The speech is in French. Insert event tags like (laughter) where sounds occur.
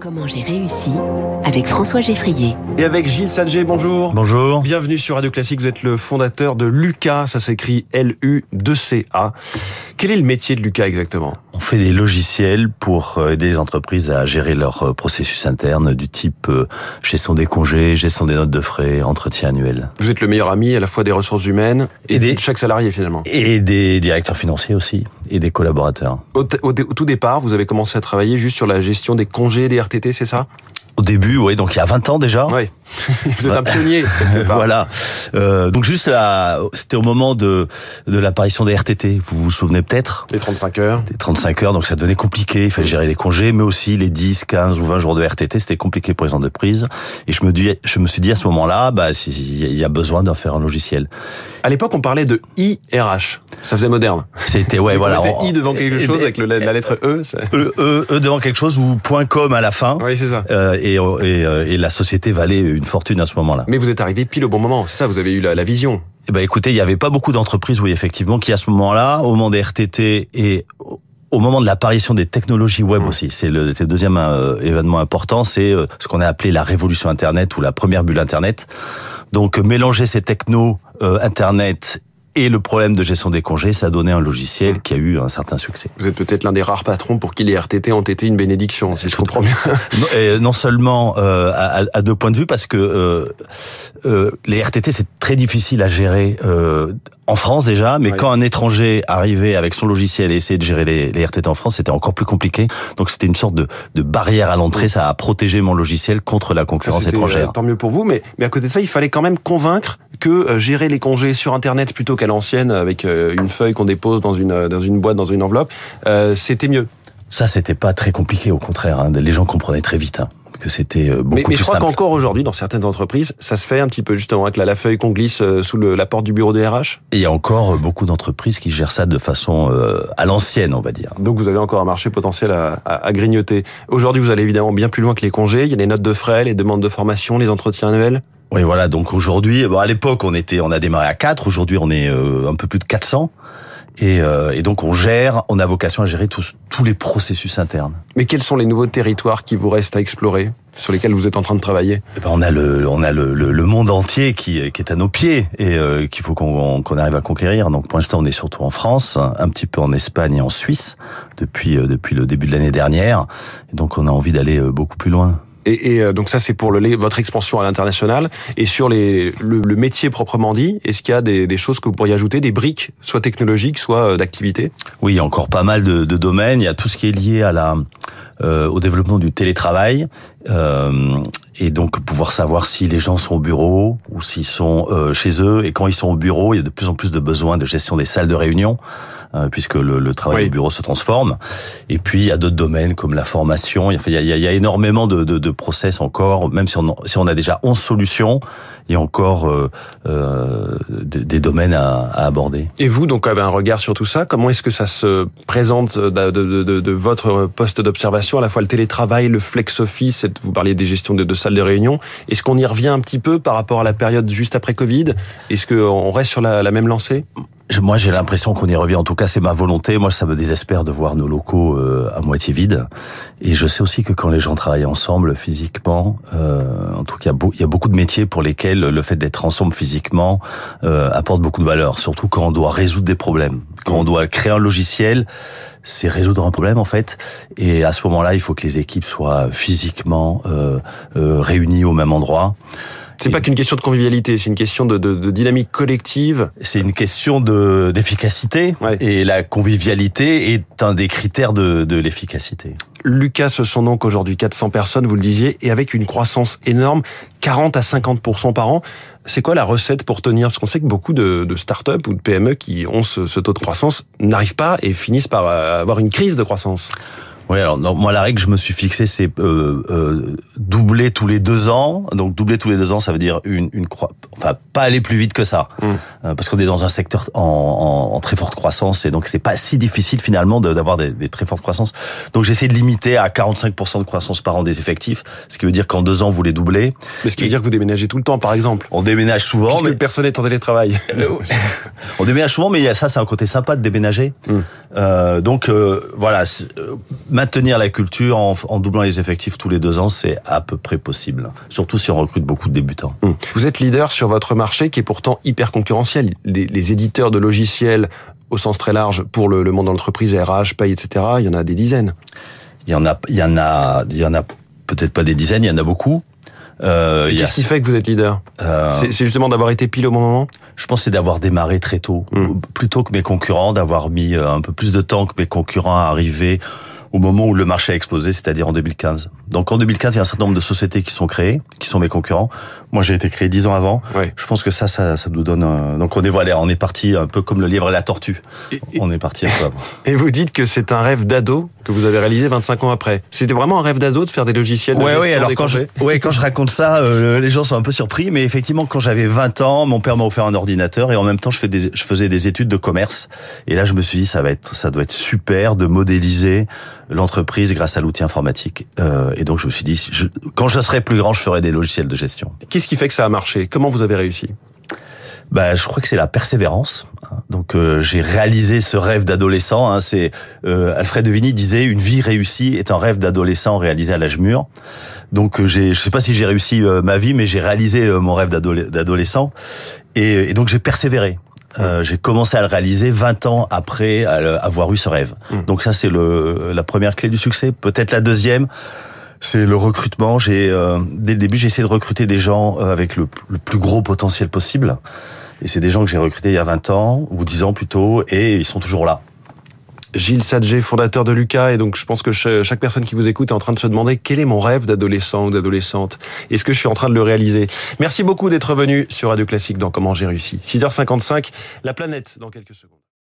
Comment j'ai réussi avec François Geffrier. Et avec Gilles Sadger, bonjour. Bonjour. Bienvenue sur Radio Classique, vous êtes le fondateur de Lucas, ça s'écrit L-U-2-C-A. Quel est le métier de Lucas exactement? On fait des logiciels pour euh, aider les entreprises à gérer leur euh, processus interne du type euh, gestion des congés, gestion des notes de frais, entretien annuel. Vous êtes le meilleur ami à la fois des ressources humaines et, Et des- de chaque salarié finalement. Et des directeurs financiers aussi, et des collaborateurs. Au, au tout départ, vous avez commencé à travailler juste sur la gestion des congés des RTT, c'est ça? Au début, oui, donc il y a 20 ans déjà. Oui. (laughs) vous êtes un pionnier. (laughs) Voilà. Euh, donc juste là, c'était au moment de, de l'apparition des RTT. Vous vous souvenez peut-être? Les 35 heures. des 35 heures, donc ça devenait compliqué. Il fallait gérer les congés, mais aussi les 10, 15 ou 20 jours de RTT. C'était compliqué pour les entreprises. Et je me, dis, je me suis dit à ce moment-là, bah, il y a besoin d'en faire un logiciel. À l'époque, on parlait de IRH. Ça faisait moderne. C'était, ouais, (laughs) voilà. on I devant quelque chose avec le- la lettre E. ça- E, E, E devant quelque chose ou .com à la fin. Oui, c'est ça. Euh, et, et, euh, et la société valait une fortune à ce moment-là. Mais vous êtes arrivé pile au bon moment, c'est ça, vous avez eu la, la vision. Eh ben, écoutez, il y avait pas beaucoup d'entreprises, oui, effectivement, qui à ce moment-là, au moment des RTT et au- moment de l'apparition des technologies web Mmh. aussi, c'est le, le deuxième euh, événement important, c'est euh, ce qu'on a appelé la révolution Internet ou la première bulle Internet. Donc euh, mélanger ces technos euh, Internet et le problème de gestion des congés, ça a donné un logiciel qui a eu un certain succès. Vous êtes peut-être l'un des rares patrons pour qui les RTT ont été une bénédiction, si je comprends bien. Non, et non seulement euh, à, à deux points de vue, parce que euh, euh, les RTT c'est très difficile à gérer en France déjà, mais quand un étranger arrivait avec son logiciel et essayait de gérer les, les RTT en France, c'était encore plus compliqué. Donc c'était une sorte de, de barrière à l'entrée, ça a protégé mon logiciel contre la concurrence étrangère. tant mieux pour vous, mais, mais à côté de ça, il fallait quand même convaincre que gérer les congés sur Internet plutôt qu'à l'ancienne, avec euh, une feuille qu'on dépose dans une, dans une boîte, dans une enveloppe, euh, c'était mieux. Ça c'était pas très compliqué, au contraire. hein. Les gens comprenaient très vite hein, que c'était euh, beaucoup Mais, mais je crois qu'encore aujourd'hui, dans certaines entreprises, ça se fait un petit peu justement avec la, la feuille qu'on glisse sous le- la porte du bureau des RH. Et il y a encore beaucoup d'entreprises qui gèrent ça de façon euh, à l'ancienne, on va dire. Donc vous avez encore un marché potentiel à, à- à grignoter. Aujourd'hui, vous allez évidemment bien plus loin que les congés. Il y a les notes de frais, les demandes de formation, les entretiens annuels. Oui, voilà. Donc aujourd'hui, bon, à l'époque, on était, on a démarré à 4. Aujourd'hui, on est euh, un peu plus de 400. Et, euh, et donc, on gère, on a vocation à gérer tous, tous les processus internes. Mais quels sont les nouveaux territoires qui vous restent à explorer, sur lesquels vous êtes en train de travailler? Eh ben, on a le, on a le, le, le monde entier qui, qui est à nos pieds et euh, qu'il faut qu'on qu'on arrive à conquérir. Donc, pour l'instant, on est surtout en France, un petit peu en Espagne et en Suisse depuis euh, depuis le début de l'année dernière. Et donc, on a envie d'aller euh, beaucoup plus loin. Et, et, euh, donc ça, c'est pour le, votre expansion à l'international. Et sur les, le, le métier proprement dit, est-ce qu'il y a des, des choses que vous pourriez ajouter, des briques, soit technologiques, soit euh, d'activité? Oui, il y a encore pas mal de, de domaines. Il y a tout ce qui est lié à la, euh, au développement du télétravail. Euh, et donc pouvoir savoir si les gens sont au bureau ou s'ils sont euh, chez eux. Et quand ils sont au bureau, il y a de plus en plus de besoins de gestion des salles de réunion, puisque le, le travail Oui. au bureau se transforme. Et puis il y a d'autres domaines comme la formation. Enfin, il, y a, il y a- il y a énormément de, de, de process encore. Même si on, si on a déjà 11 solutions, il y a encore euh, euh, des, des domaines à, à aborder. Et vous, donc, avez un regard sur tout ça? Comment est-ce que ça se présente de, de, de, de votre poste d'observation, à la fois le télétravail, le flex office, cette- vous parliez des gestions de, de salles de réunion. Est-ce qu'on y revient un petit peu par rapport à la période juste après Covid? Est-ce qu'on reste sur la, la même lancée? Moi, j'ai l'impression qu'on y revient. En tout cas, c'est ma volonté. Moi, ça me désespère de voir nos locaux euh, à moitié vides. Et je sais aussi que quand les gens travaillent ensemble physiquement, euh, en tout cas, il y a beaucoup de métiers pour lesquels le fait d'être ensemble physiquement euh, apporte beaucoup de valeur. Surtout quand on doit résoudre des problèmes, quand on doit créer un logiciel. C'est résoudre un problème en fait, et à ce moment-là, il faut que les équipes soient physiquement euh, euh, réunies au même endroit. C'est pas qu'une question de convivialité, c'est une question de, de, de dynamique collective. C'est une question de d'efficacité Ouais. et la convivialité est un des critères de, de l'efficacité. Lucas, ce sont donc aujourd'hui 400 personnes, vous le disiez, et avec une croissance énorme, 40 à 50% par an. C'est quoi la recette pour tenir? Parce qu'on sait que beaucoup de, de startups ou de PME qui ont ce, ce taux de croissance n'arrivent pas et finissent par euh, avoir une crise de croissance. Oui, alors non, moi la règle que je me suis fixée, c'est euh, euh, doubler tous les deux ans. Donc doubler tous les deux ans, ça veut dire une, une croi- enfin pas aller plus vite que ça, Mm. Euh, parce qu'on est dans un secteur en, en, en très forte croissance et donc c'est pas si difficile finalement de- d'avoir des, des très fortes croissances. Donc j'essaie de limiter à 45% de croissance par an des effectifs, ce qui veut dire qu'en deux ans vous les doublez. Mais ce qui veut dire que vous déménagez tout le temps, par exemple. On déménage souvent, Puisque mais personne n'est en télétravail. (laughs) On déménage souvent, mais ça, c'est un côté sympa de déménager. Mm. Euh, donc euh, voilà, euh, maintenir la culture en, en, doublant les effectifs tous les deux ans, c'est à peu près possible. Surtout si on recrute beaucoup de débutants. Hum. Vous êtes leader sur votre marché qui est pourtant hyper concurrentiel. Les, les éditeurs de logiciels au sens très large pour le, le monde de l'entreprise, RH, paye, etc. Il y en a des dizaines. Il y en a, il y en a, il y en a peut-être pas des dizaines, il y en a beaucoup. Euh, Qu'est-ce qui fait que vous êtes leader euh, C'est justement d'avoir été pile au bon moment? Je pense c'est d'avoir démarré très tôt, mmh. plutôt que mes concurrents, d'avoir mis euh, un peu plus de temps que mes concurrents à arriver au moment où le marché a explosé, c'est-à-dire en 2015. Donc en 2015, il y a un certain nombre de sociétés qui sont créées, qui sont mes concurrents. Moi, j'ai été créé dix ans avant. Oui. Je pense que ça, ça, ça nous donne. Un... Donc on est voilà, on est parti un peu comme le livre et la tortue. Et, on est parti un peu avant. (laughs) Et vous dites que c'est un rêve d'ado que vous avez réalisé 25 ans après. C'était vraiment un rêve d'ado de faire des logiciels. Ouais, oui. Alors quand je, ouais, quand je raconte ça, euh, les gens sont un peu surpris, mais effectivement, quand j'avais 20 ans, mon père m'a offert un ordinateur et en même temps, je, fais des, je faisais des études de commerce. Et là, je me suis dit, ça va être, ça doit être super de modéliser l'entreprise grâce à l'outil informatique. Euh, et donc je me suis dit, je, quand je serai plus grand, je ferai des logiciels de gestion. Qu'est-ce qui fait que ça a marché? Comment vous avez réussi? Bah, je crois que c'est la persévérance. Donc euh, j'ai réalisé ce rêve d'adolescent. Hein, c'est euh, Alfred de Vigny disait une vie réussie est un rêve d'adolescent réalisé à l'âge mûr. Donc euh, j'ai, je sais pas si j'ai réussi euh, ma vie, mais j'ai réalisé euh, mon rêve d'adolescent. Et, et donc j'ai persévéré. Euh, j'ai commencé à le réaliser 20 ans après avoir eu ce rêve. Mmh. Donc ça, c'est le, la première clé du succès. Peut-être la deuxième, c'est le recrutement. J'ai euh, dès le début, j'ai essayé de recruter des gens euh, avec le, le plus gros potentiel possible. Et c'est des gens que j'ai recrutés il y a 20 ans ou 10 ans plutôt, et ils sont toujours là. Gilles Sadger, fondateur de Lucas, et donc je pense que chaque personne qui vous écoute est en train de se demander quel est mon rêve d'adolescent ou d'adolescente. Est-ce que je suis en train de le réaliser? Merci beaucoup d'être venu sur Radio Classique dans Comment j'ai réussi. 6h55, la planète dans quelques secondes.